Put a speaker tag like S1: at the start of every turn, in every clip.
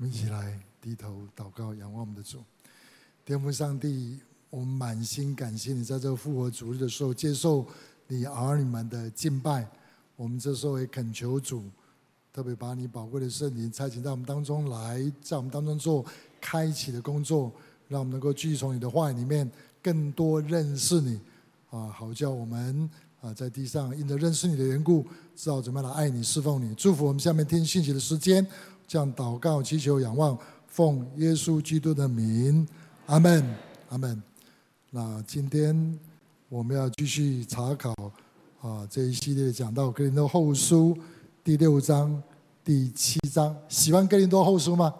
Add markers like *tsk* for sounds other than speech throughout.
S1: 我们一起来低头祷告，仰望我们的主，天父上帝，我们满心感谢你，在这复活主日的时候接受你儿女们的敬拜。我们这时候也恳求主，特别把你宝贵的圣灵差遣在我们当中来，在我们当中做开启的工作，让我们能够继续从你的话语里面更多认识你啊，好叫我们啊在地上因着认识你的缘故，知道怎么样来爱你、侍奉你。祝福我们下面听信息的时间。这样祷告、祈求、仰望，奉耶稣基督的名，阿门，阿门。那今天我们要继续查考啊这一系列讲到格林多后书第六章、第七章。喜欢格林多后书吗？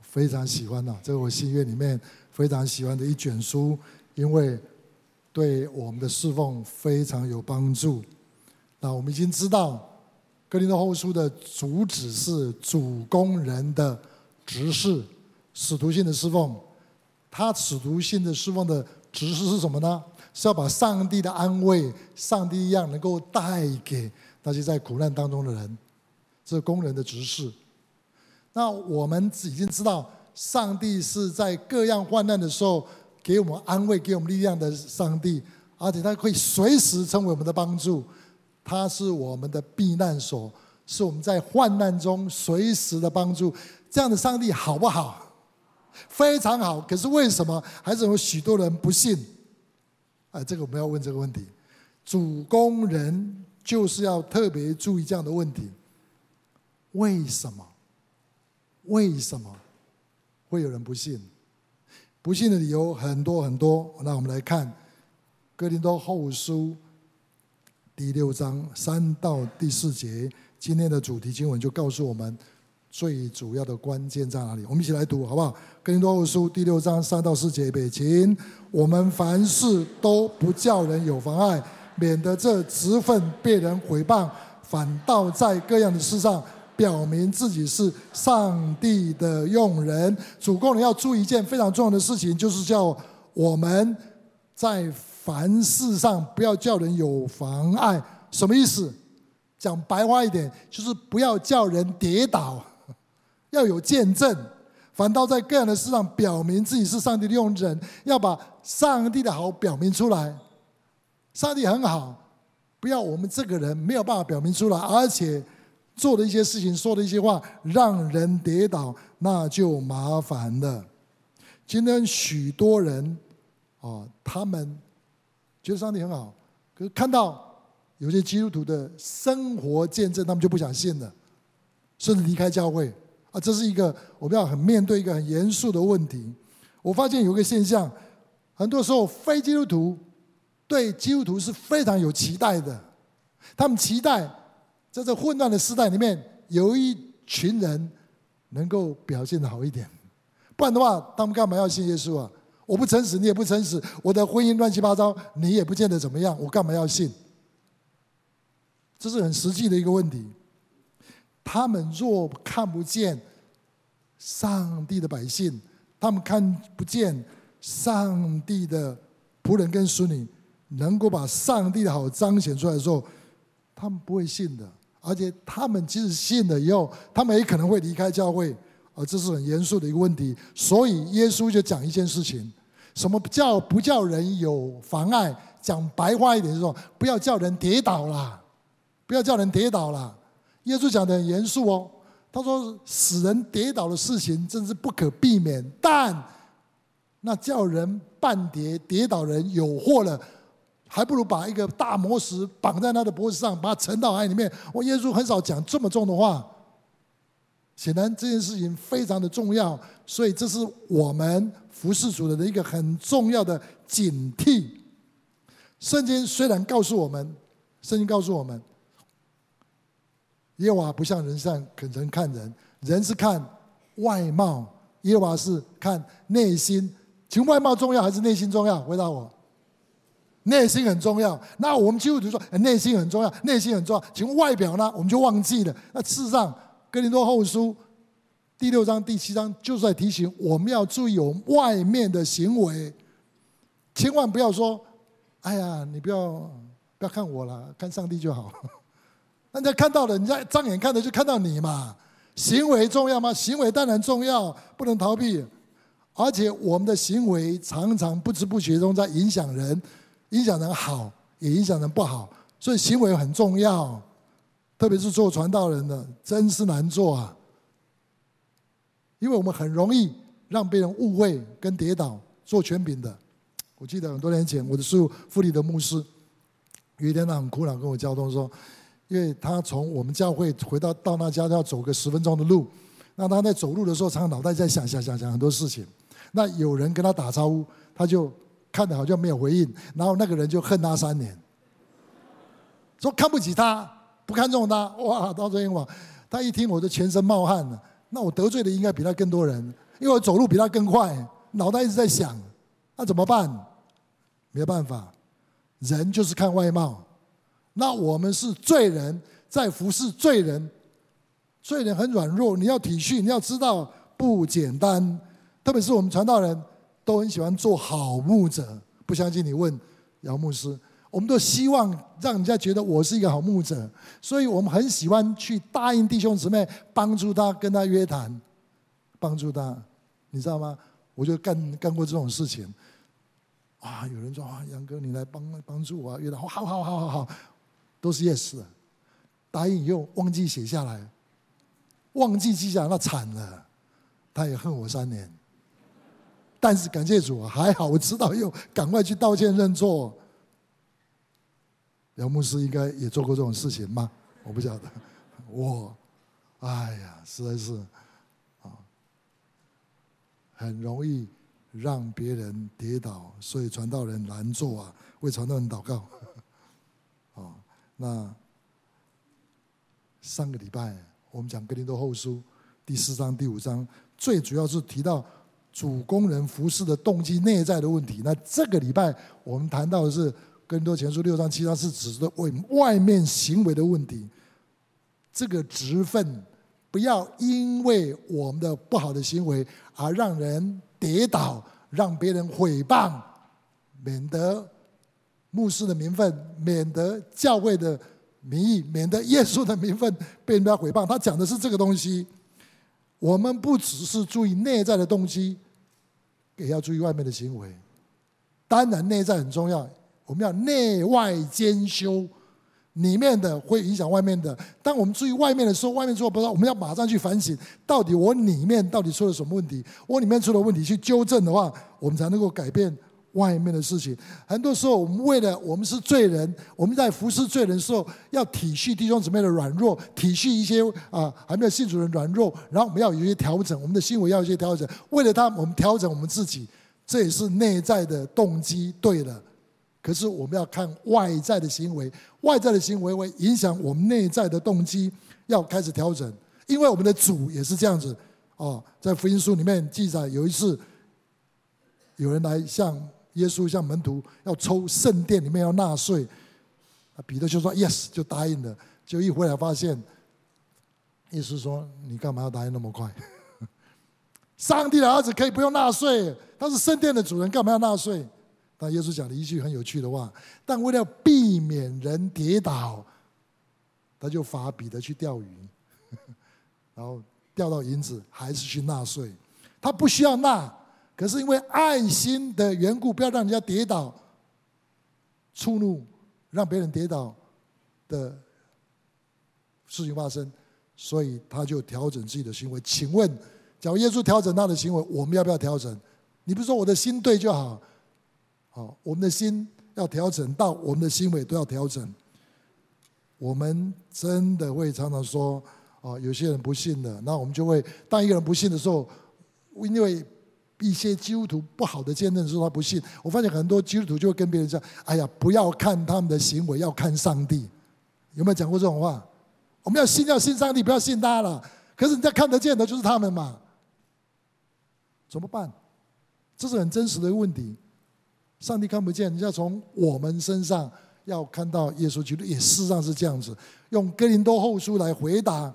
S1: 非常喜欢呐，这是我心愿里面非常喜欢的一卷书，因为对我们的侍奉非常有帮助。那我们已经知道。格林多后书的主旨是主工人的职事，使徒性的侍奉。他使徒性的侍奉的职事是什么呢？是要把上帝的安慰、上帝一样能够带给那些在苦难当中的人。这是工人的职事。那我们已经知道，上帝是在各样患难的时候给我们安慰、给我们力量的上帝，而且他会随时成为我们的帮助。他是我们的避难所，是我们在患难中随时的帮助。这样的上帝好不好？非常好。可是为什么还是有许多人不信？啊，这个我们要问这个问题。主工人就是要特别注意这样的问题。为什么？为什么会有人不信？不信的理由很多很多。那我们来看《哥林多后书》。第六章三到第四节，今天的主题经文就告诉我们最主要的关键在哪里。我们一起来读，好不好？哥林多后书第六章三到四节，北京，我们凡事都不叫人有妨碍，免得这职分被人毁谤，反倒在各样的事上表明自己是上帝的用人。主工人要注意一件非常重要的事情，就是叫我们在。凡事上不要叫人有妨碍，什么意思？讲白话一点，就是不要叫人跌倒，*laughs* 要有见证。反倒在各样的事上表明自己是上帝的用人，要把上帝的好表明出来。上帝很好，不要我们这个人没有办法表明出来，而且做的一些事情、说的一些话让人跌倒，那就麻烦了。今天许多人啊，他们。觉得上帝很好，可是看到有些基督徒的生活见证，他们就不想信了，甚至离开教会啊！这是一个我们要很面对一个很严肃的问题。我发现有个现象，很多时候非基督徒对基督徒是非常有期待的，他们期待在这混乱的时代里面，有一群人能够表现的好一点，不然的话，他们干嘛要信耶稣啊？我不诚实，你也不诚实。我的婚姻乱七八糟，你也不见得怎么样。我干嘛要信？这是很实际的一个问题。他们若看不见上帝的百姓，他们看不见上帝的仆人跟孙女，能够把上帝的好彰显出来的时候，他们不会信的。而且他们即使信了以后，他们也可能会离开教会。啊，这是很严肃的一个问题。所以耶稣就讲一件事情。什么叫不叫人有妨碍？讲白话一点，就是说不要叫人跌倒了，不要叫人跌倒了。耶稣讲的很严肃哦，他说使人跌倒的事情真是不可避免，但那叫人绊跌、跌倒人有祸了，还不如把一个大磨石绑在他的脖子上，把他沉到海里面。我耶稣很少讲这么重的话，显然这件事情非常的重要，所以这是我们。服侍主人的一个很重要的警惕。圣经虽然告诉我们，圣经告诉我们，耶和华不像人像人看人，人是看外貌，耶和华是看内心。请外貌重要还是内心重要？回答我。内心很重要。那我们基督徒说，内心很重要，内心很重要。请问外表呢？我们就忘记了。那事实上，哥林多后书。第六章、第七章就是在提醒我们要注意我们外面的行为，千万不要说：“哎呀，你不要不要看我了，看上帝就好。*laughs* ”人家看到了，人家张眼看的就看到你嘛。行为重要吗？行为当然重要，不能逃避。而且我们的行为常常不知不觉中在影响人，影响人好，也影响人不好。所以行为很重要，特别是做传道人的，真是难做啊！因为我们很容易让别人误会跟跌倒。做权柄的，我记得很多年前，我的师父傅立德牧师，有一天他很苦恼跟我交通说，因为他从我们教会回到到那家要走个十分钟的路，那他在走路的时候，常常脑袋在想想想想很多事情。那有人跟他打招呼，他就看的好像没有回应，然后那个人就恨他三年，说看不起他，不看重他。哇，到这一晚，他一听我就全身冒汗了。那我得罪的应该比他更多人，因为我走路比他更快。脑袋一直在想，那怎么办？没办法，人就是看外貌。那我们是罪人，在服侍罪人，罪人很软弱，你要体恤，你要知道不简单。特别是我们传道人都很喜欢做好牧者，不相信你问姚牧师，我们都希望让人家觉得我是一个好牧者，所以我们很喜欢去答应弟兄姊妹，帮助他，跟他约谈，帮助他，你知道吗？我就干干过这种事情，啊，有人说啊，杨哥你来帮帮助我，约他，好好好好好，都是 yes，答应以后忘记写下来，忘记记下来，那惨了，他也恨我三年。但是感谢主啊，还好我知道，又赶快去道歉认错。姚牧师应该也做过这种事情吗？我不晓得，*laughs* 我，哎呀，实在是。啊很容易让别人跌倒，所以传道人难做啊！为传道人祷告。啊，*laughs* 那上个礼拜我们讲哥林多后书第四章、第五章，最主要是提到主工人服侍的动机内在的问题。那这个礼拜我们谈到的是更多前书六章、七章，是指的为外面行为的问题。这个职分。不要因为我们的不好的行为而让人跌倒，让别人毁谤，免得牧师的名分，免得教会的名义，免得耶稣的名分被人家毁谤。他讲的是这个东西。我们不只是注意内在的动机，也要注意外面的行为。当然，内在很重要，我们要内外兼修。里面的会影响外面的。当我们注意外面的时候，外面做不到，我们要马上去反省，到底我里面到底出了什么问题？我里面出了问题，去纠正的话，我们才能够改变外面的事情。很多时候，我们为了我们是罪人，我们在服侍罪人的时候，要体恤弟兄姊妹的软弱，体恤一些啊还没有信主的软弱，然后我们要有一些调整，我们的行为要有一些调整。为了他，我们调整我们自己，这也是内在的动机对了。可是我们要看外在的行为，外在的行为会影响我们内在的动机，要开始调整。因为我们的主也是这样子哦，在福音书里面记载，有一次有人来向耶稣、向门徒要抽圣殿里面要纳税，彼得就说 “yes”，就答应了。就一回来发现，耶稣说：“你干嘛要答应那么快？*laughs* 上帝的儿子可以不用纳税，他是圣殿的主人，干嘛要纳税？”但耶稣讲了一句很有趣的话，但为了避免人跌倒，他就罚彼得去钓鱼，*laughs* 然后钓到银子还是去纳税。他不需要纳，可是因为爱心的缘故，不要让人家跌倒，触怒让别人跌倒的事情发生，所以他就调整自己的行为。请问，假如耶稣调整他的行为，我们要不要调整？你不是说我的心对就好？我们的心要调整到我们的行为都要调整。我们真的会常常说，啊，有些人不信的，那我们就会当一个人不信的时候，因为一些基督徒不好的见证说他不信。我发现很多基督徒就会跟别人讲：“哎呀，不要看他们的行为，要看上帝。”有没有讲过这种话？我们要信要信上帝，不要信他了。可是人家看得见的就是他们嘛，怎么办？这是很真实的问题。上帝看不见，你要从我们身上要看到耶稣基督，也事实上是这样子。用哥林多后书来回答，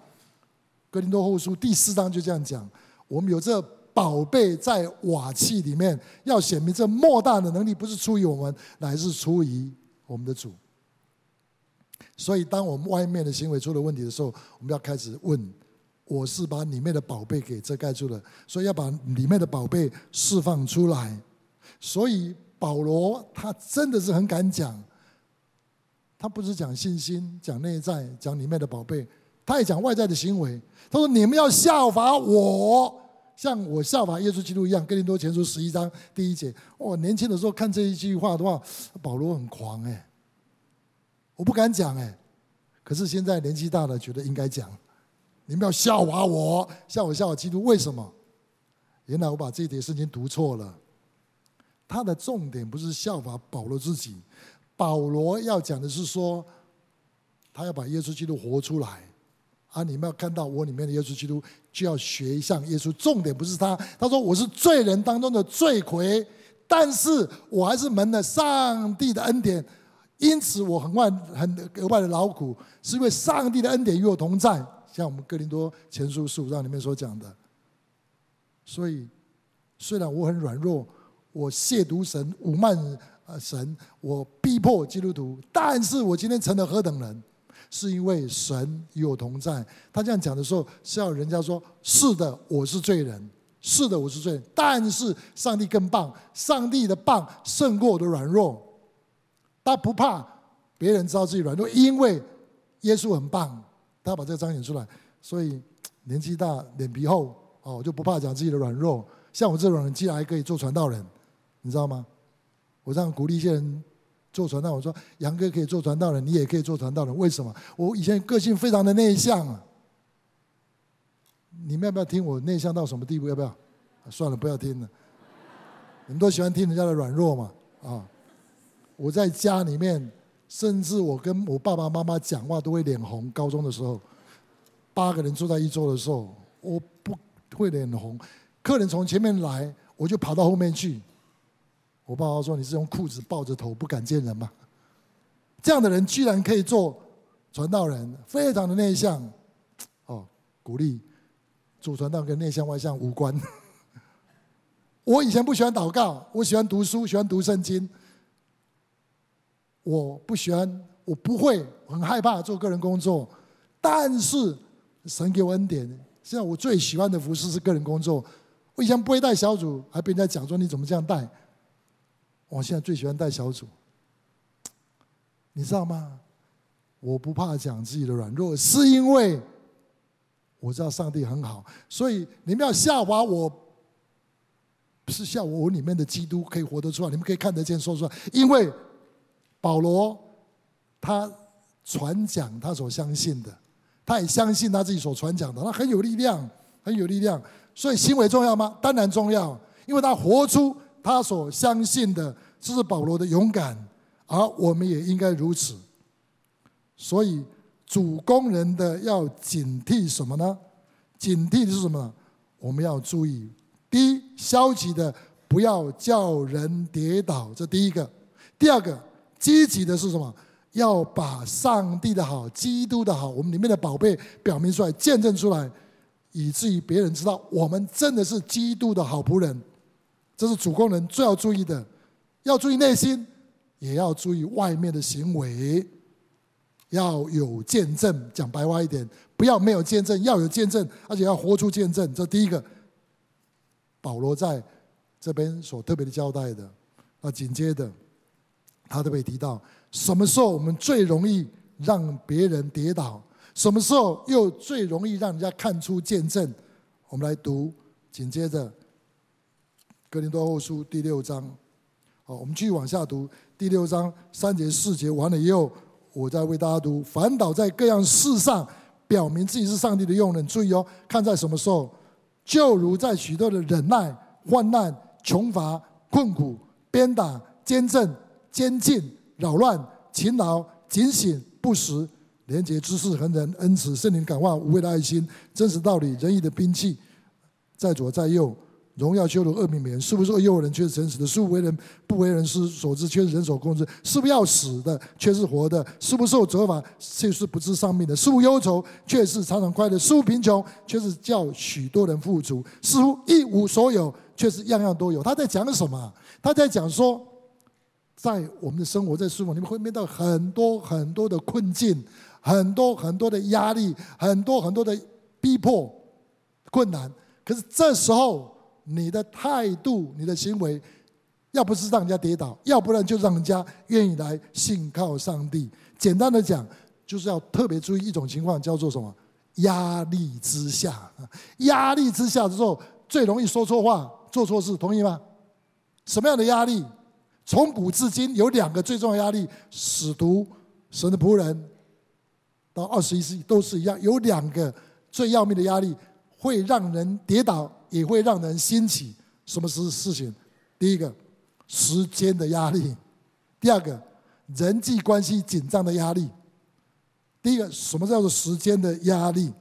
S1: 哥林多后书第四章就这样讲：我们有这宝贝在瓦器里面，要显明这莫大的能力不是出于我们，乃是出于我们的主。所以，当我们外面的行为出了问题的时候，我们要开始问我是把里面的宝贝给遮盖住了，所以要把里面的宝贝释放出来。所以保罗他真的是很敢讲，他不是讲信心、讲内在、讲里面的宝贝，他也讲外在的行为。他说：“你们要效法我。”像我效法耶稣基督一样，哥林多前书十一章第一节。我年轻的时候看这一句话的话，保罗很狂哎，我不敢讲哎。可是现在年纪大了，觉得应该讲。你们要效法我，像我效法基督。为什么？原来我把这一节圣经读错了。他的重点不是效法保罗自己，保罗要讲的是说，他要把耶稣基督活出来。啊！你们要看到我里面的耶稣基督，就要学像耶稣。重点不是他，他说我是罪人当中的罪魁，但是我还是蒙了上帝的恩典，因此我很外很额外的劳苦，是因为上帝的恩典与我同在。像我们哥林多前书十五章里面所讲的。所以，虽然我很软弱，我亵渎神、侮慢呃神，我逼迫基督徒，但是我今天成了何等人？是因为神与我同在。他这样讲的时候，是要人家说：“是的，我是罪人；是的，我是罪人。但是上帝更棒，上帝的棒胜过我的软弱。他不怕别人知道自己软弱，因为耶稣很棒。他把这个彰显出来。所以年纪大、脸皮厚哦，就不怕讲自己的软弱。像我这种人，竟然还可以做传道人，你知道吗？我这样鼓励一些人。”做传道，我说杨哥可以做传道人，你也可以做传道人。为什么？我以前个性非常的内向啊。你们要不要听我内向到什么地步？要不要？算了，不要听了。你们都喜欢听人家的软弱嘛？啊！我在家里面，甚至我跟我爸爸妈妈讲话都会脸红。高中的时候，八个人坐在一桌的时候，我不会脸红。客人从前面来，我就跑到后面去。我爸爸说：“你是用裤子抱着头不敢见人吗？”这样的人居然可以做传道人，非常的内向。哦，鼓励主传道跟内向外向无关。我以前不喜欢祷告，我喜欢读书，喜欢读圣经。我不喜欢，我不会，很害怕做个人工作。但是神给我恩典，现在我最喜欢的服事是个人工作。我以前不会带小组，还被人家讲说你怎么这样带。我现在最喜欢带小组，你知道吗？我不怕讲自己的软弱，是因为我知道上帝很好，所以你们要效法我，是笑我，我里面的基督可以活得出来，你们可以看得见、说出来。因为保罗他传讲他所相信的，他也相信他自己所传讲的，他很有力量，很有力量。所以行为重要吗？当然重要，因为他活出。他所相信的，这是保罗的勇敢，而我们也应该如此。所以，主工人的要警惕什么呢？警惕的是什么？我们要注意：第一，消极的不要叫人跌倒，这第一个；第二个，积极的是什么？要把上帝的好、基督的好，我们里面的宝贝表明出来、见证出来，以至于别人知道我们真的是基督的好仆人。这是主工人最要注意的，要注意内心，也要注意外面的行为，要有见证。讲白话一点，不要没有见证，要有见证，而且要活出见证。这第一个，保罗在这边所特别的交代的。那紧接着，他特别提到，什么时候我们最容易让别人跌倒？什么时候又最容易让人家看出见证？我们来读，紧接着。哥林多后书第六章，好，我们继续往下读第六章三节四节完了以后，我再为大家读。反倒在各样事上表明自己是上帝的用人，注意哦，看在什么时候，就如在许多的忍耐、患难、穷乏、困苦、鞭打、监政、监禁、扰乱、勤劳、警醒、不时、廉洁知识、恒忍、恩慈、圣灵感化、无畏的爱心、真实道理、仁义的兵器，在左在右。荣耀、羞辱、恶名、免，是不是恶诱人却是诚实的？是不为人不为人师所知，却是人所共知？是不要死的，却是活的？是不受责罚，却是不知丧命的？是不忧愁，却是常常快乐？是不贫穷，却是叫许多人富足？似乎一无所有，却是样样都有？他在讲什么？他在讲说，在我们的生活在生活里面会面对很多很多的困境，很多很多的压力，很多很多的逼迫、困难。可是这时候，你的态度、你的行为，要不是让人家跌倒，要不然就让人家愿意来信靠上帝。简单的讲，就是要特别注意一种情况，叫做什么？压力之下，压力之下的时候，最容易说错话、做错事，同意吗？什么样的压力？从古至今有两个最重要压力：使徒、神的仆人，到二十一世纪都是一样，有两个最要命的压力，会让人跌倒，也会让人兴起。什么是事情？第一个，时间的压力；第二个，人际关系紧张的压力。第一个，什么叫做时间的压力？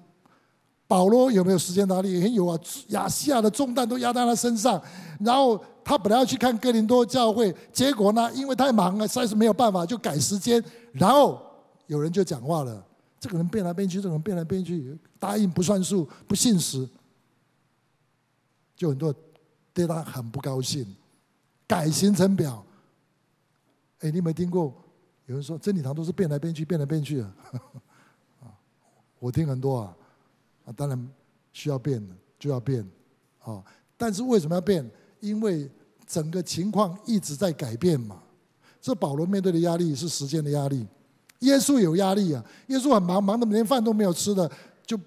S1: 保罗有没有时间压力？也有啊，亚细亚的重担都压在他身上。然后他本来要去看哥林多教会，结果呢，因为太忙了，实在是没有办法，就改时间。然后有人就讲话了：这个人变来变去，这个人变来变去，答应不算数，不信实。就很多对他很不高兴，改行程表。哎，你有没有听过？有人说真理堂都是变来变去，变来变去 *laughs* 啊。我听很多啊。啊，当然需要变的就要变，啊！但是为什么要变？因为整个情况一直在改变嘛。这保罗面对的压力是时间的压力，耶稣有压力啊！耶稣很忙，忙得连饭都没有吃的，就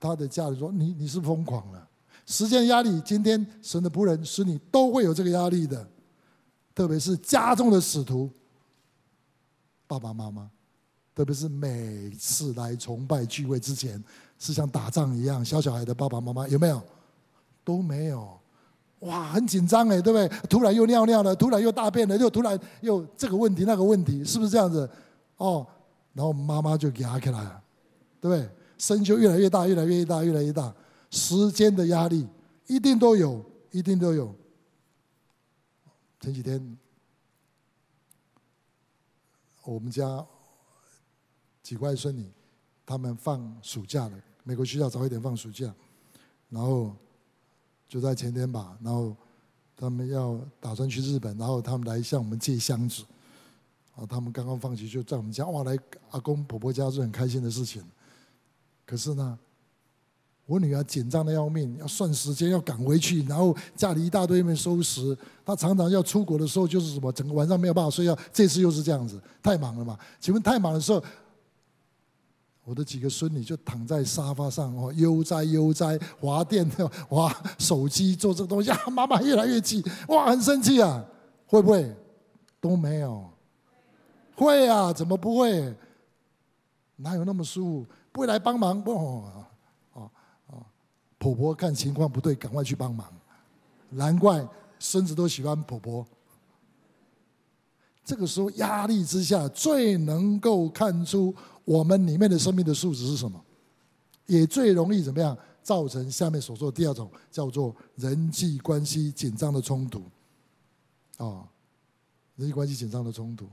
S1: 他的家人说：“你你是疯狂了。”时间压力，今天神的仆人使你都会有这个压力的，特别是家中的使徒，爸爸妈妈。特别是每次来崇拜聚会之前，是像打仗一样，小小孩的爸爸妈妈有没有？都没有，哇，很紧张哎，对不对？突然又尿尿了，突然又大便了，又突然又这个问题那个问题，是不是这样子？哦，然后妈妈就给压起来了，对不对？声就越来越大，越来越大，越来越大，时间的压力一定都有，一定都有。前几天我们家。几个外孙女，他们放暑假了。美国学校早一点放暑假，然后就在前天吧，然后他们要打算去日本，然后他们来向我们借箱子。啊，他们刚刚放学就在我们家，哇，来阿公婆婆家是很开心的事情。可是呢，我女儿紧张的要命，要算时间，要赶回去，然后家里一大堆没收拾。她常常要出国的时候，就是什么，整个晚上没有办法睡觉。这次又是这样子，太忙了嘛？请问太忙的时候？我的几个孙女就躺在沙发上哦，悠哉悠哉，滑电 *laughs* 滑手机做这个东西啊，妈妈越来越气，哇，很生气啊，会不会？都没有，会啊，怎么不会？哪有那么舒服？不会来帮忙不？婆婆看情况不对，赶快去帮忙，难怪孙子都喜欢婆婆。这个时候压力之下，最能够看出。我们里面的生命的素质是什么？也最容易怎么样造成下面所说的第二种，叫做人际关系紧张的冲突。啊，人际关系紧张的冲突。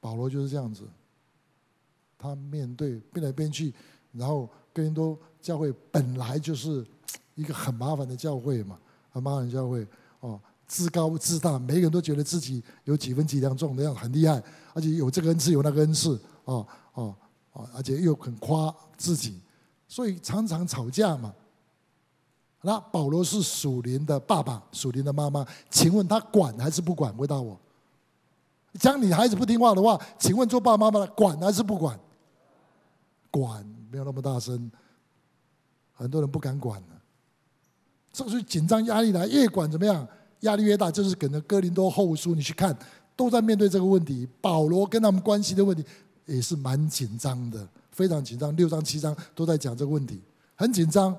S1: 保罗就是这样子，他面对变来变去，然后哥林多教会本来就是 *tsk* 一个很麻烦的教会嘛，很麻烦的教会哦。自高自大，每个人都觉得自己有几分几两重的样子，很厉害，而且有这个恩赐，有那个恩赐，哦哦哦，而且又很夸自己，所以常常吵架嘛。那保罗是属灵的爸爸，属灵的妈妈，请问他管还是不管？回答我。讲你孩子不听话的话，请问做爸爸妈妈的管还是不管？管，没有那么大声，很多人不敢管了。这个是紧张压力来，越管怎么样？压力越大，就是跟着哥林多后书，你去看，都在面对这个问题。保罗跟他们关系的问题也是蛮紧张的，非常紧张。六章七章都在讲这个问题，很紧张。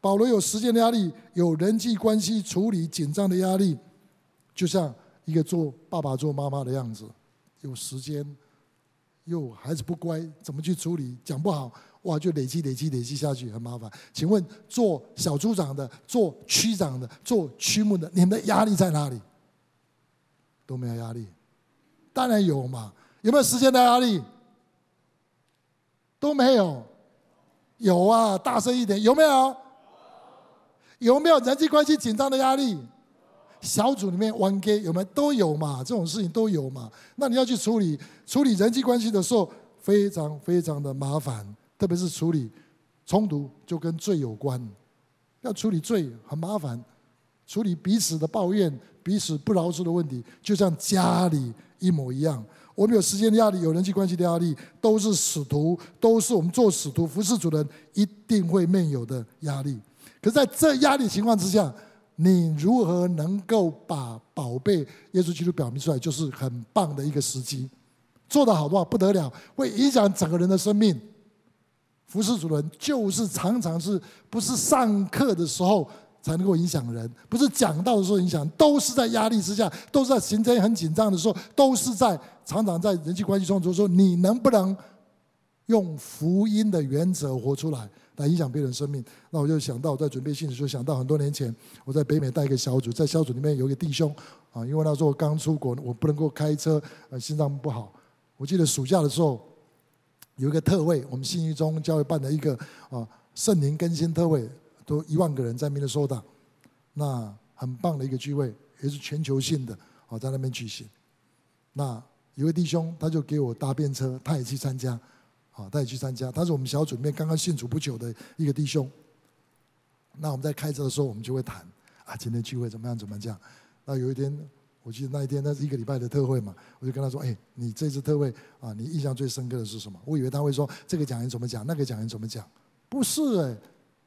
S1: 保罗有时间的压力，有人际关系处理紧张的压力，就像一个做爸爸做妈妈的样子，有时间，又孩子不乖，怎么去处理？讲不好。哇，就累积、累积、累积下去，很麻烦。请问，做小组长的、做区长的、做区牧的，你们的压力在哪里？都没有压力？当然有嘛。有没有时间的压力？都没有。有啊，大声一点，有没有？有没有人际关系紧张的压力？小组里面玩 gay 有没有？都有嘛，这种事情都有嘛。那你要去处理处理人际关系的时候，非常非常的麻烦。特别是处理冲突，就跟罪有关。要处理罪很麻烦，处理彼此的抱怨、彼此不饶恕的问题，就像家里一模一样。我们有时间的压力，有人际关系的压力，都是使徒，都是我们做使徒、服侍主人一定会面有的压力。可是在这压力情况之下，你如何能够把宝贝耶稣基督表明出来，就是很棒的一个时机。做得好的话不得了，会影响整个人的生命。服侍主人就是常常是不是上课的时候才能够影响人，不是讲道的时候影响，都是在压力之下，都是在行程很紧张的时候，都是在常常在人际关系中，就是说你能不能用福音的原则活出来，来影响别人生命？那我就想到在准备信的时候，想到很多年前我在北美带一个小组，在小组里面有一个弟兄啊，因为那时候我刚出国，我不能够开车，呃，心脏不好。我记得暑假的时候。有一个特会，我们信义中教会办的一个啊圣灵更新特会，都一万个人在明尼苏达，那很棒的一个聚会，也是全球性的啊，在那边举行。那有位弟兄，他就给我搭便车，他也去参加，啊，他也去参加。他是我们小组里面刚刚信主不久的一个弟兄。那我们在开车的时候，我们就会谈啊，今天聚会怎么样，怎么样？那有一天。我记得那一天，那是一个礼拜的特会嘛，我就跟他说：“哎，你这次特会啊，你印象最深刻的是什么？”我以为他会说这个讲员怎么讲，那个讲员怎么讲，不是哎，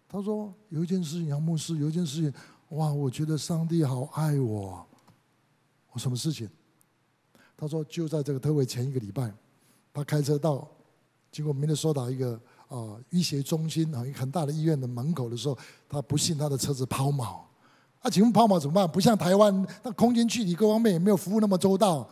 S1: 他说有一件事情，杨牧师有一件事情，哇，我觉得上帝好爱我。我什么事情？他说就在这个特会前一个礼拜，他开车到经过明尼苏达一个啊医学中心啊一个很大的医院的门口的时候，他不幸他的车子抛锚。那、请问抛锚怎么办？不像台湾，那空间距离各方面也没有服务那么周到，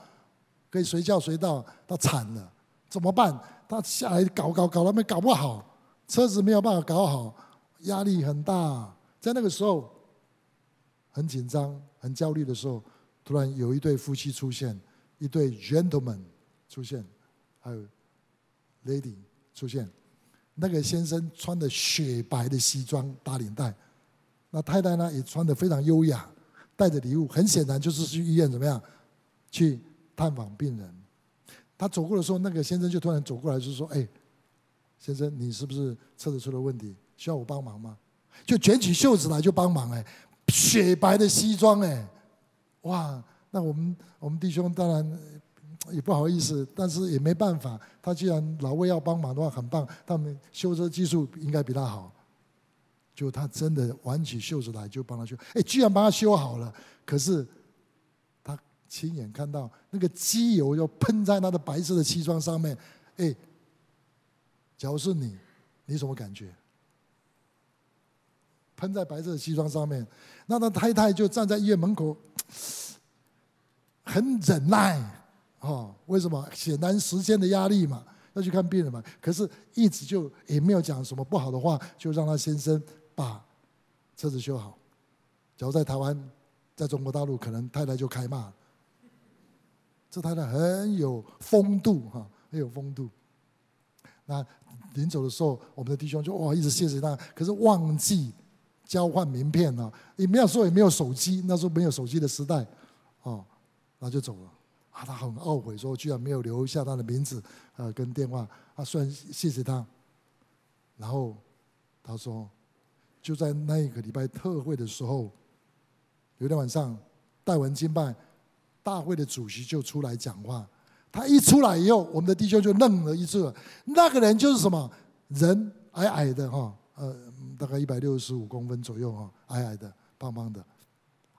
S1: 可以随叫随到。他惨了，怎么办？他下来搞搞搞，他们搞不好，车子没有办法搞好，压力很大。在那个时候，很紧张、很焦虑的时候，突然有一对夫妻出现，一对 gentleman 出现，还有 lady 出现。那个先生穿的雪白的西装打领带。那太太呢，也穿得非常优雅，带着礼物，很显然就是去医院怎么样，去探访病人。他走过的时候，那个先生就突然走过来，就说：“哎，先生，你是不是车子出了问题？需要我帮忙吗？”就卷起袖子来就帮忙哎，雪白的西装哎，哇！那我们我们弟兄当然也不好意思，但是也没办法。他既然老魏要帮忙的话，很棒，他们修车技术应该比他好。就他真的挽起袖子来就帮他修，哎，居然帮他修好了。可是他亲眼看到那个机油要喷在他的白色的西装上面，哎，假如是你，你什么感觉？喷在白色的西装上面，那他太太就站在医院门口，很忍耐，哦，为什么？显然时间的压力嘛，要去看病人嘛。可是一直就也没有讲什么不好的话，就让他先生。把车子修好。假如在台湾，在中国大陆，可能太太就开骂。这太太很有风度哈，很有风度。那临走的时候，我们的弟兄就哇一直谢谢他，可是忘记交换名片了。也没有说也没有手机，那时候没有手机的时代，哦，那就走了。啊，他很懊悔，说居然没有留下他的名字呃跟电话。啊，虽然谢谢他，然后他说。就在那一个礼拜特会的时候，有一天晚上带完经办，大会的主席就出来讲话。他一出来以后，我们的弟兄就愣了一次。那个人就是什么？人矮矮的哈，呃，大概一百六十五公分左右哈，矮矮的、胖胖的，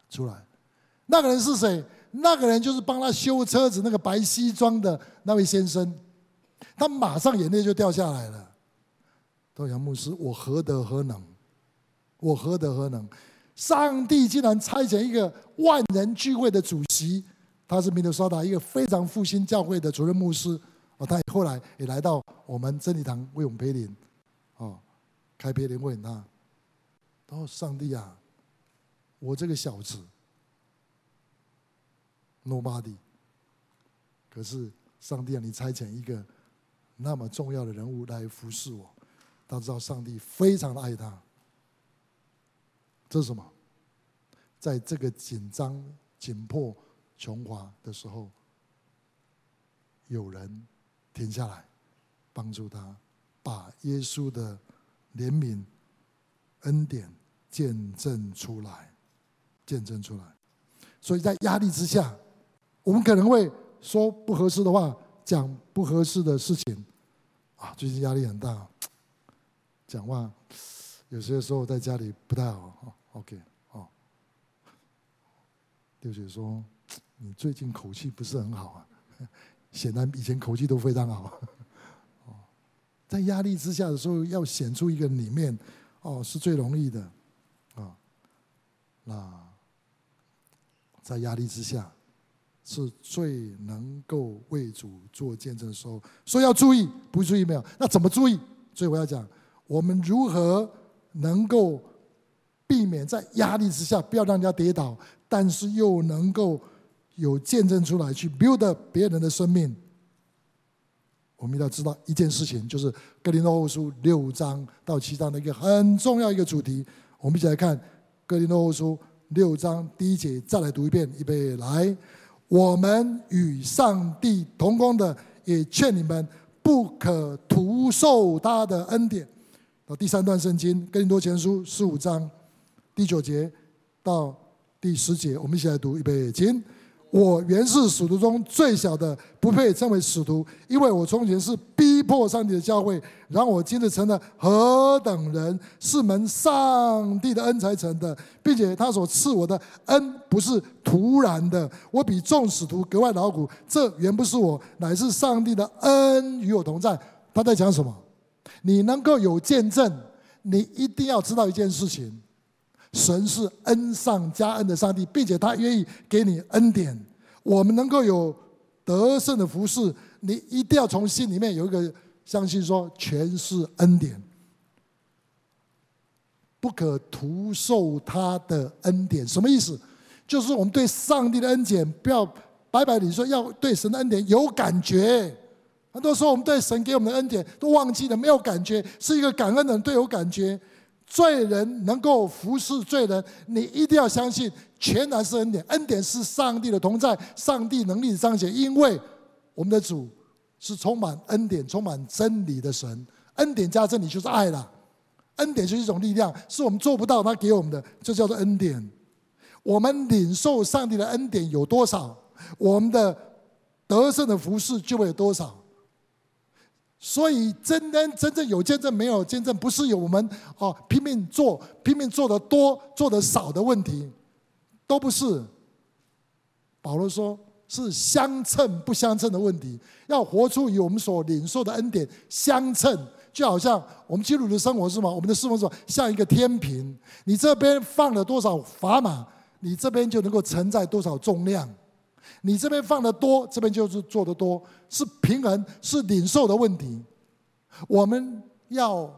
S1: 出来。那个人是谁？那个人就是帮他修车子那个白西装的那位先生。他马上眼泪就掉下来了。说杨牧师，我何德何能？我何德何能？上帝竟然差遣一个万人聚会的主席，他是明尼苏达一个非常复兴教会的主任牧师。哦，他后来也来到我们真理堂为我们培灵，哦，开培灵会他。他说：“上帝啊，我这个小子，nobody。可是上帝啊，你差遣一个那么重要的人物来服侍我，他知道上帝非常的爱他。”这是什么？在这个紧张、紧迫、穷乏的时候，有人停下来帮助他，把耶稣的怜悯、恩典见证出来，见证出来。所以在压力之下，我们可能会说不合适的话，讲不合适的事情。啊，最近压力很大，讲话有些时候在家里不太好。OK，哦，六姐说你最近口气不是很好啊，*laughs* 显然以前口气都非常好。哦在压力之下的时候，要显出一个里面，哦，是最容易的，啊，那在压力之下，是最能够为主做见证的时候。所以要注意，不注意没有？那怎么注意？所以我要讲，我们如何能够避免在压力之下不要让人家跌倒，但是又能够有见证出来去 build 别人的生命。我们要知道一件事情，就是《哥林多后书》六章到七章的一个很重要一个主题。我们一起来看《哥林多后书》六章第一节，再来读一遍，预备来。我们与上帝同工的，也劝你们不可徒受他的恩典。到第三段圣经，《哥林多前书》十五章第九节到第十节，我们一起来读，预备，请。我原是使徒中最小的，不配称为使徒，因为我从前是逼迫上帝的教会。然后我今日成了何等人，是蒙上帝的恩才成的，并且他所赐我的恩不是突然的。我比众使徒格外劳苦，这原不是我，乃是上帝的恩与我同在。他在讲什么？你能够有见证，你一定要知道一件事情。神是恩上加恩的上帝，并且他愿意给你恩典。我们能够有得胜的服侍，你一定要从心里面有一个相信，说全是恩典，不可徒受他的恩典。什么意思？就是我们对上帝的恩典不要白白你说，要对神的恩典有感觉。很多时候我们对神给我们的恩典都忘记了，没有感觉，是一个感恩的人对有感觉。罪人能够服侍罪人，你一定要相信，全然是恩典。恩典是上帝的同在，上帝能力的彰显。因为我们的主是充满恩典、充满真理的神。恩典加真理就是爱了。恩典就是一种力量，是我们做不到，他给我们的，就叫做恩典。我们领受上帝的恩典有多少，我们的得胜的服侍就会有多少。所以，真真真正有见证没有见证，不是有我们哦拼命做、拼命做的多、做的少的问题，都不是。保罗说是相称不相称的问题，要活出与我们所领受的恩典相称，就好像我们基督徒的生活是吗？我们的生活是像一个天平，你这边放了多少砝码，你这边就能够承载多少重量。你这边放的多，这边就是做的多，是平衡，是领受的问题。我们要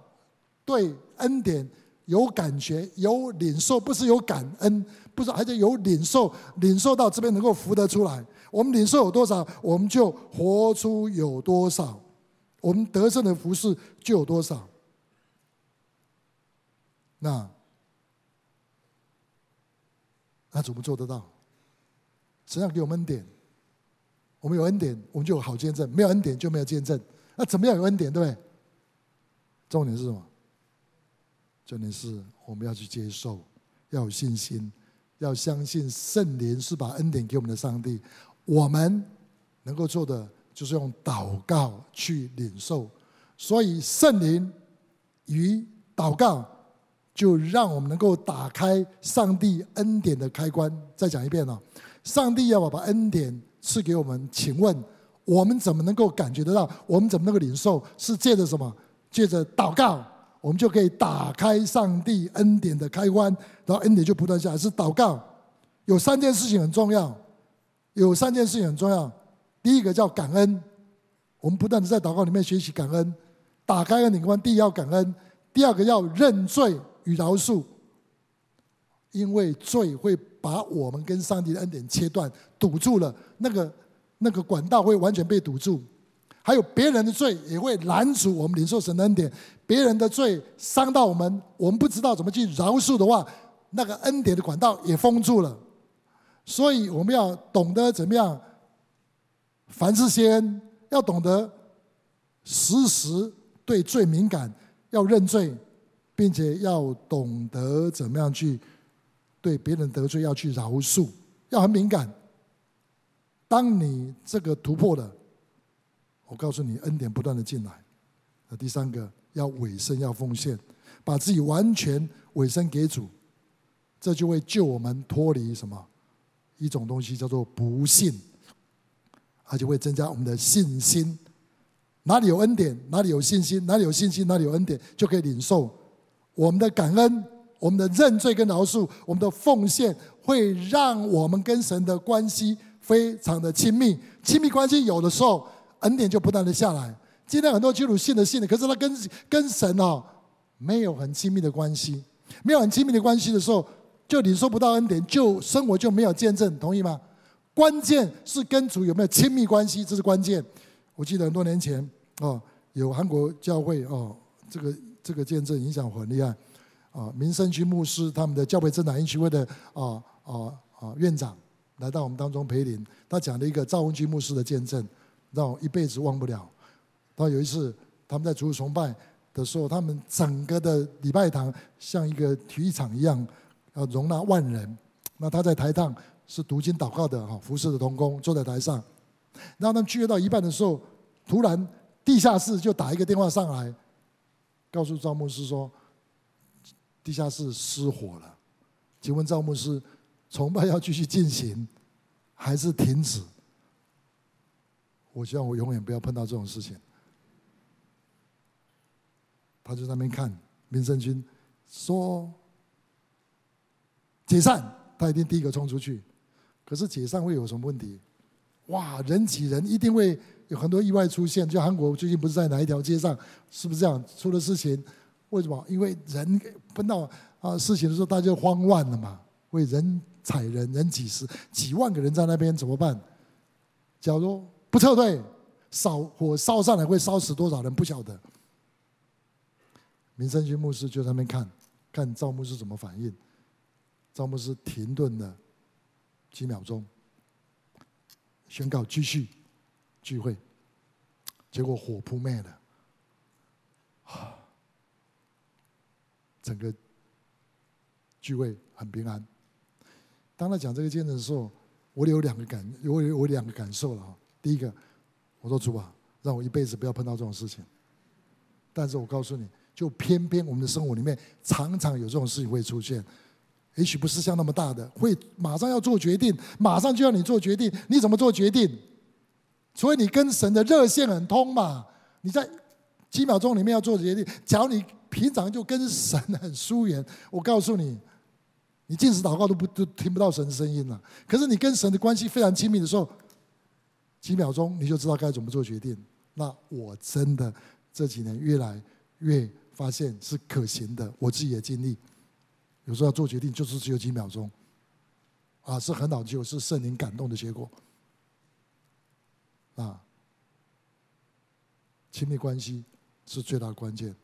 S1: 对恩典有感觉、有领受，不是有感恩，不是，还是有领受，领受到这边能够浮得出来。我们领受有多少，我们就活出有多少，我们得胜的服饰就有多少。那那怎么做得到？神要给我们恩典，我们有恩典，我们就有好见证；没有恩典就没有见证。那怎么样有恩典，对不对？重点是什么？重点是我们要去接受，要有信心，要相信圣灵是把恩典给我们的上帝。我们能够做的就是用祷告去领受。所以圣灵与祷告，就让我们能够打开上帝恩典的开关。再讲一遍哦。上帝要我把恩典赐给我们，请问我们怎么能够感觉得到？我们怎么能够领受？是借着什么？借着祷告，我们就可以打开上帝恩典的开关，然后恩典就不断下来。是祷告，有三件事情很重要，有三件事情很重要。第一个叫感恩，我们不断的在祷告里面学习感恩，打开恩典关。第一要感恩，第二个要认罪与饶恕，因为罪会。把我们跟上帝的恩典切断，堵住了那个那个管道会完全被堵住，还有别人的罪也会拦阻我们领受神的恩典。别人的罪伤到我们，我们不知道怎么去饶恕的话，那个恩典的管道也封住了。所以我们要懂得怎么样，凡事先，要懂得时时对罪敏感，要认罪，并且要懂得怎么样去对别人得罪要去饶恕，要很敏感。当你这个突破了，我告诉你，恩典不断的进来。那第三个，要委身，要奉献，把自己完全委身给主，这就会救我们脱离什么？一种东西叫做不信，而且会增加我们的信心。哪里有恩典，哪里有信心；哪里有信心，哪里有恩典，就可以领受我们的感恩、我们的认罪跟饶恕、我们的奉献，会让我们跟神的关系非常的亲密。亲密关系有的时候，恩典就不断的下来。今天很多基督徒信的信的，可是他跟跟神哦没有很亲密的关系，没有很亲密的关系的时候，就领受不到恩典，就生活就没有见证，同意吗？关键是跟主有没有亲密关系，这是关键。我记得很多年前哦，有韩国教会哦，这个这个见证影响很厉害啊。民生区牧师他们的教会真南一区会的啊啊啊院长来到我们当中陪临，他讲了一个赵文居牧师的见证，让我一辈子忘不了。他有一次，他们在主日崇拜的时候，他们整个的礼拜堂像一个体育场一样，要容纳万人。那他在台上是读经祷告的哈，服侍的童工坐在台上。然后他们聚会到一半的时候，突然地下室就打一个电话上来，告诉赵牧师说，地下室失火了。请问赵牧师，崇拜要继续进行，还是停止？我希望我永远不要碰到这种事情。他就在那边看民生军说解散，他一定第一个冲出去。可是解散会有什么问题？哇，人挤人，一定会有很多意外出现。就韩国最近不是在哪一条街上，是不是这样出了事情？为什么？因为人碰到啊事情的时候，大家慌乱了嘛。为人踩人，人挤死几万个人在那边怎么办？假如不撤退，烧火烧上来会烧死多少人？不晓得。民生区牧师就在那边看，看赵牧师怎么反应。赵牧师停顿了几秒钟，宣告继续聚会。结果火扑灭了，整个聚会很平安。当他讲这个见证的时候，我有两个感，我有我两个感受了哈。第一个，我说主啊，让我一辈子不要碰到这种事情。但是我告诉你。就偏偏我们的生活里面常常有这种事情会出现，也许不是像那么大的，会马上要做决定，马上就要你做决定，你怎么做决定？所以你跟神的热线很通嘛，你在几秒钟里面要做决定。假如你平常就跟神很疏远，我告诉你，你禁食祷告都不都听不到神的声音了。可是你跟神的关系非常亲密的时候，几秒钟你就知道该怎么做决定。那我真的这几年越来越。发现是可行的，我自己也经历。有时候要做决定，就是只有几秒钟，啊，是很老旧，是圣灵感动的结果。啊，亲密关系是最大的关键。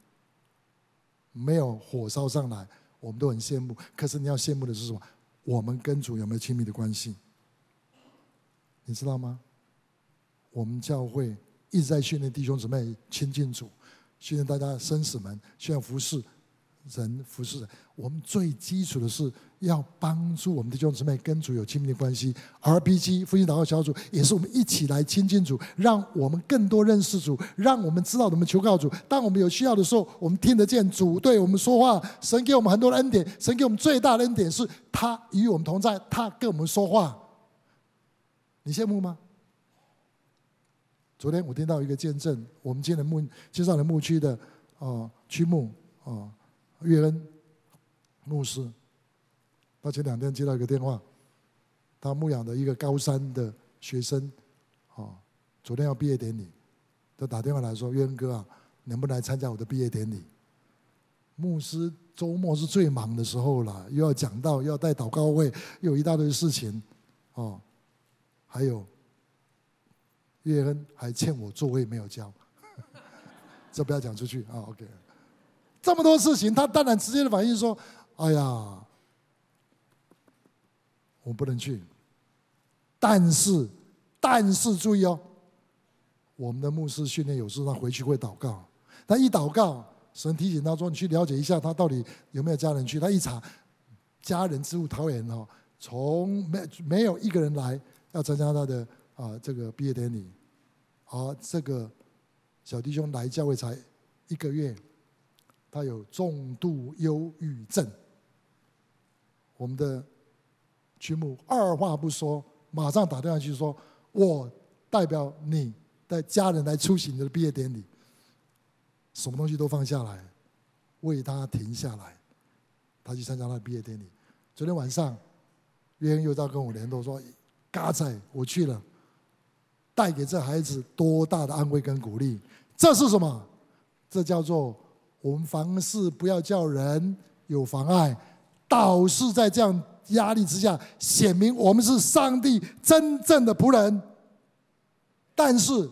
S1: 没有火烧上来，我们都很羡慕。可是你要羡慕的是什么？我们跟主有没有亲密的关系？你知道吗？我们教会一直在训练弟兄姊妹亲近主。训练大家生死门，训练服侍人，服侍人。我们最基础的是要帮助我们的弟兄姊妹跟主有亲密的关系。RPG 复兴祷告小组也是我们一起来亲近主，让我们更多认识主，让我们知道我们求告主。当我们有需要的时候，我们听得见主对我们说话。神给我们很多的恩典，神给我们最大的恩典是他与我们同在，他跟我们说话。你羡慕吗？昨天我听到一个见证，我们今天牧介绍的牧区的啊区牧啊岳恩牧师，他前两天接到一个电话，他牧养的一个高三的学生啊，昨天要毕业典礼，他打电话来说：“岳恩哥啊，能不能来参加我的毕业典礼？”牧师周末是最忙的时候了，又要讲道，又要带祷告会，又有一大堆事情啊，还有。岳恩还欠我座位没有交，*laughs* 这不要讲出去啊。OK，这么多事情，他当然直接的反应说：“哎呀，我不能去。”但是，但是注意哦，我们的牧师训练有时他回去会祷告，他一祷告，神提醒他说：“你去了解一下，他到底有没有家人去。”他一查，家人之物桃园哦，从没没有一个人来要参加他的啊这个毕业典礼。而这个小弟兄来教会才一个月，他有重度忧郁症。我们的区牧二话不说，马上打电话去说：“我代表你的家人来出席你的毕业典礼，什么东西都放下来，为他停下来，他去参加他的毕业典礼。”昨天晚上，约恩又在跟我联络说：“嘎仔，我去了，带给这孩子多大的安慰跟鼓励？这是什么？这叫做我们凡事不要叫人有妨碍。”倒是在这样压力之下，显明我们是上帝真正的仆人。但是，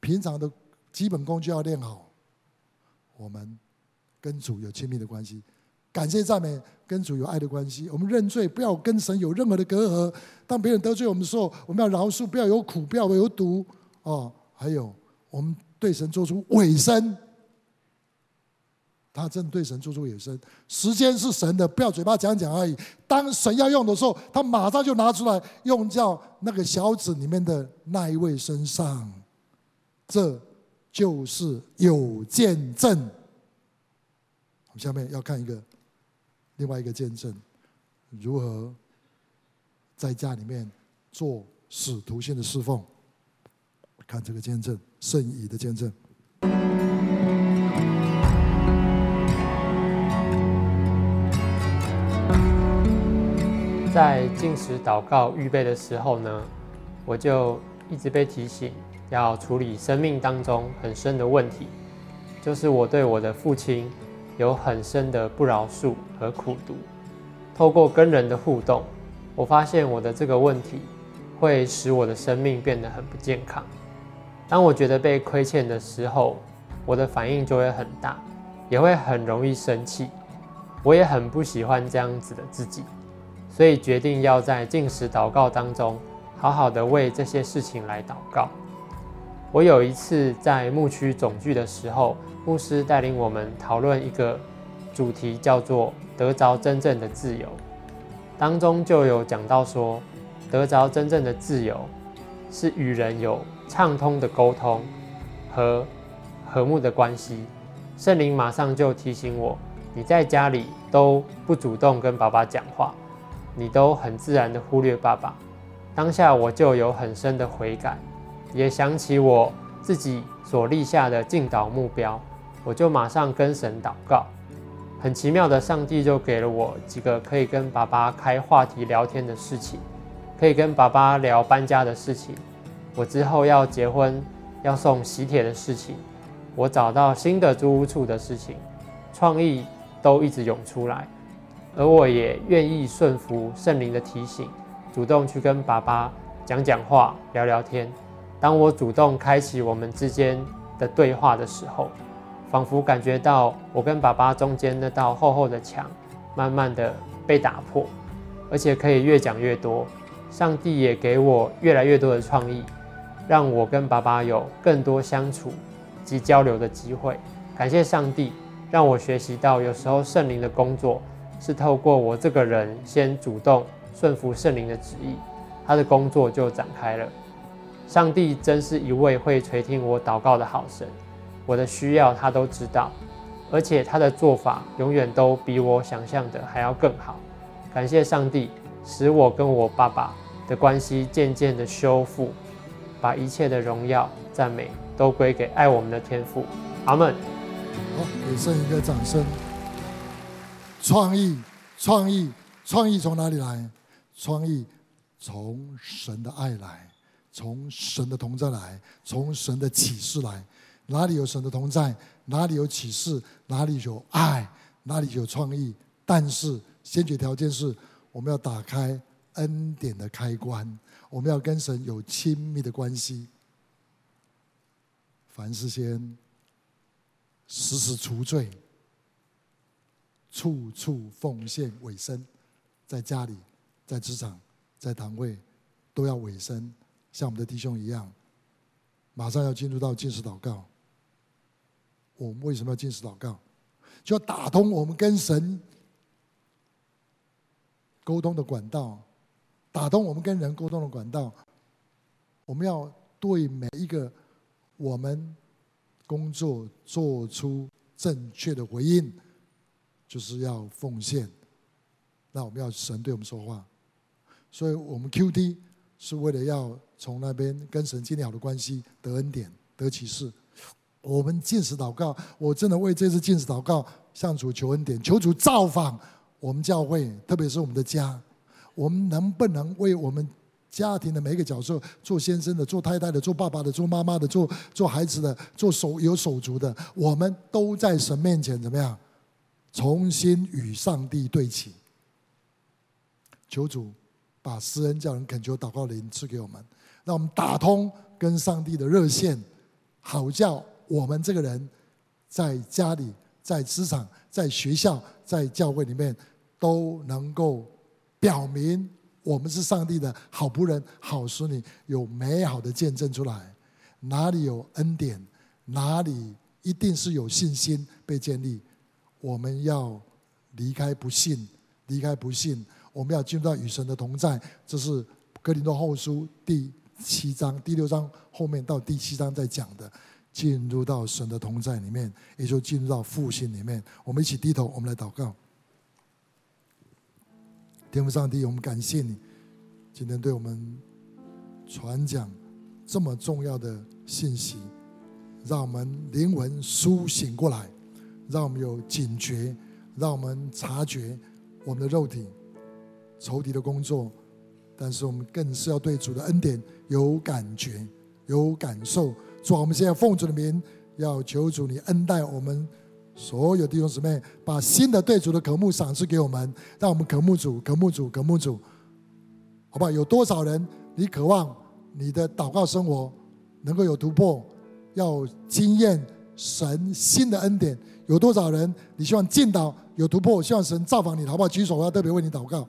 S1: 平常的基本功就要练好。我们跟主有亲密的关系，感谢赞美，跟主有爱的关系。我们认罪，不要跟神有任何的隔阂。当别人得罪我们的时候，我们要饶恕，不要有苦，不要有毒。哦，还有，我们对神做出委身。他真的对神做出委身，时间是神的，不要嘴巴讲讲而已。当神要用的时候，他马上就拿出来用，在那个小子里面的那一位身上，这就是有见证。我们下面要看一个另外一个见证，如何在家里面做使徒性的侍奉。看这个见证，圣仪的见证。
S2: 在进食祷告预备的时候呢，我就一直被提醒要处理生命当中很深的问题，就是我对我的父亲有很深的不饶恕和苦毒。透过跟人的互动，我发现我的这个问题会使我的生命变得很不健康。当我觉得被亏欠的时候，我的反应就会很大，也会很容易生气。我也很不喜欢这样子的自己。所以决定要在进食祷告当中，好好的为这些事情来祷告。我有一次在牧区总聚的时候，牧师带领我们讨论一个主题，叫做“得着真正的自由”。当中就有讲到说，得着真正的自由，是与人有畅通的沟通和和睦的关系。圣灵马上就提醒我：你在家里都不主动跟爸爸讲话。你都很自然的忽略爸爸，当下我就有很深的悔改，也想起我自己所立下的进祷目标，我就马上跟神祷告。很奇妙的，上帝就给了我几个可以跟爸爸开话题聊天的事情，可以跟爸爸聊搬家的事情，我之后要结婚要送喜帖的事情，我找到新的租屋处的事情，创意都一直涌出来。而我也愿意顺服圣灵的提醒，主动去跟爸爸讲讲话、聊聊天。当我主动开启我们之间的对话的时候，仿佛感觉到我跟爸爸中间那道厚厚的墙，慢慢的被打破，而且可以越讲越多。上帝也给我越来越多的创意，让我跟爸爸有更多相处及交流的机会。感谢上帝，让我学习到有时候圣灵的工作。是透过我这个人先主动顺服圣灵的旨意，他的工作就展开了。上帝真是一位会垂听我祷告的好神，我的需要他都知道，而且他的做法永远都比我想象的还要更好。感谢上帝，使我跟我爸爸的关系渐渐的修复，把一切的荣耀赞美都归给爱我们的天父。阿门。
S1: 好，给圣一个掌声。创意，创意，创意从哪里来？创意从神的爱来，从神的同在来，从神的启示来。哪里有神的同在，哪里有启示，哪里有爱，哪里有创意。但是先决条件是，我们要打开恩典的开关，我们要跟神有亲密的关系。凡事先时时除罪。处处奉献委身，在家里、在职场、在堂会，都要委身，像我们的弟兄一样。马上要进入到进食祷告。我们为什么要进食祷告？就要打通我们跟神沟通的管道，打通我们跟人沟通的管道。我们要对每一个我们工作做出正确的回应，就是要奉献。那我们要神对我们说话，所以我们 QD 是为了要从那边跟神建立好的关系，得恩典，得启示。我们进食祷告，我真的为这次进食祷告向主求恩典，求主造访我们教会，特别是我们的家。我们能不能为我们家庭的每一个角色，做先生的、做太太的、做爸爸的、做妈妈的、做做孩子的、做手有手足的，我们都在神面前怎么样？重新与上帝对齐。求主把施恩叫人恳求祷告灵赐给我们，让我们打通跟上帝的热线，好叫。我们这个人，在家里、在职场、在学校、在教会里面，都能够表明我们是上帝的好仆人、好使女，有美好的见证出来。哪里有恩典，哪里一定是有信心被建立。我们要离开不信，离开不信，我们要进入到与神的同在。这是格林多后书第七章、第六章后面到第七章在讲的。进入到神的同在里面，也就进入到复兴里面。我们一起低头，我们来祷告。天父上帝，我们感谢你，今天对我们传讲这么重要的信息，让我们灵魂苏醒过来，让我们有警觉，让我们察觉我们的肉体仇敌的工作，但是我们更是要对主的恩典有感觉、有感受。主，我们现在奉主的名，要求主你恩待我们所有弟兄姊妹，把新的对主的渴慕赏赐给我们，让我们渴慕主，渴慕主，渴慕主，好不好？有多少人你渴望你的祷告生活能够有突破，要经验神新的恩典？有多少人你希望进到有突破，希望神造访你，好不好？举手，我要特别为你祷告。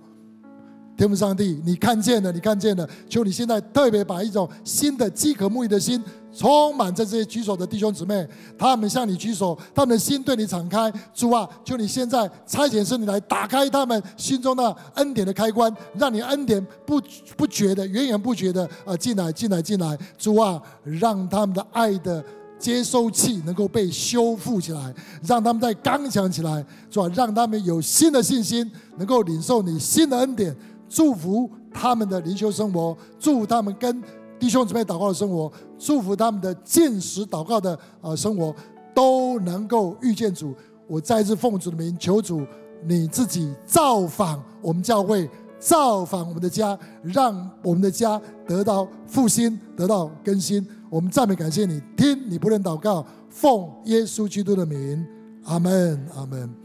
S1: 天父上帝，你看见了，你看见了，求你现在特别把一种新的饥渴沐浴的心充满在这些举手的弟兄姊妹，他们向你举手，他们的心对你敞开。主啊，求你现在差遣圣灵来打开他们心中的恩典的开关，让你恩典不不觉的源源不绝的啊进来进来进来。主啊，让他们的爱的接收器能够被修复起来，让他们再刚强起来。是吧，让他们有新的信心，能够领受你新的恩典。祝福他们的灵修生活，祝福他们跟弟兄姊妹祷告的生活，祝福他们的进食祷告的呃生活，都能够遇见主。我再次奉主的名求主，你自己造访我们教会，造访我们的家，让我们的家得到复兴，得到更新。我们赞美感谢你，听你不能祷告，奉耶稣基督的名，阿门，阿门。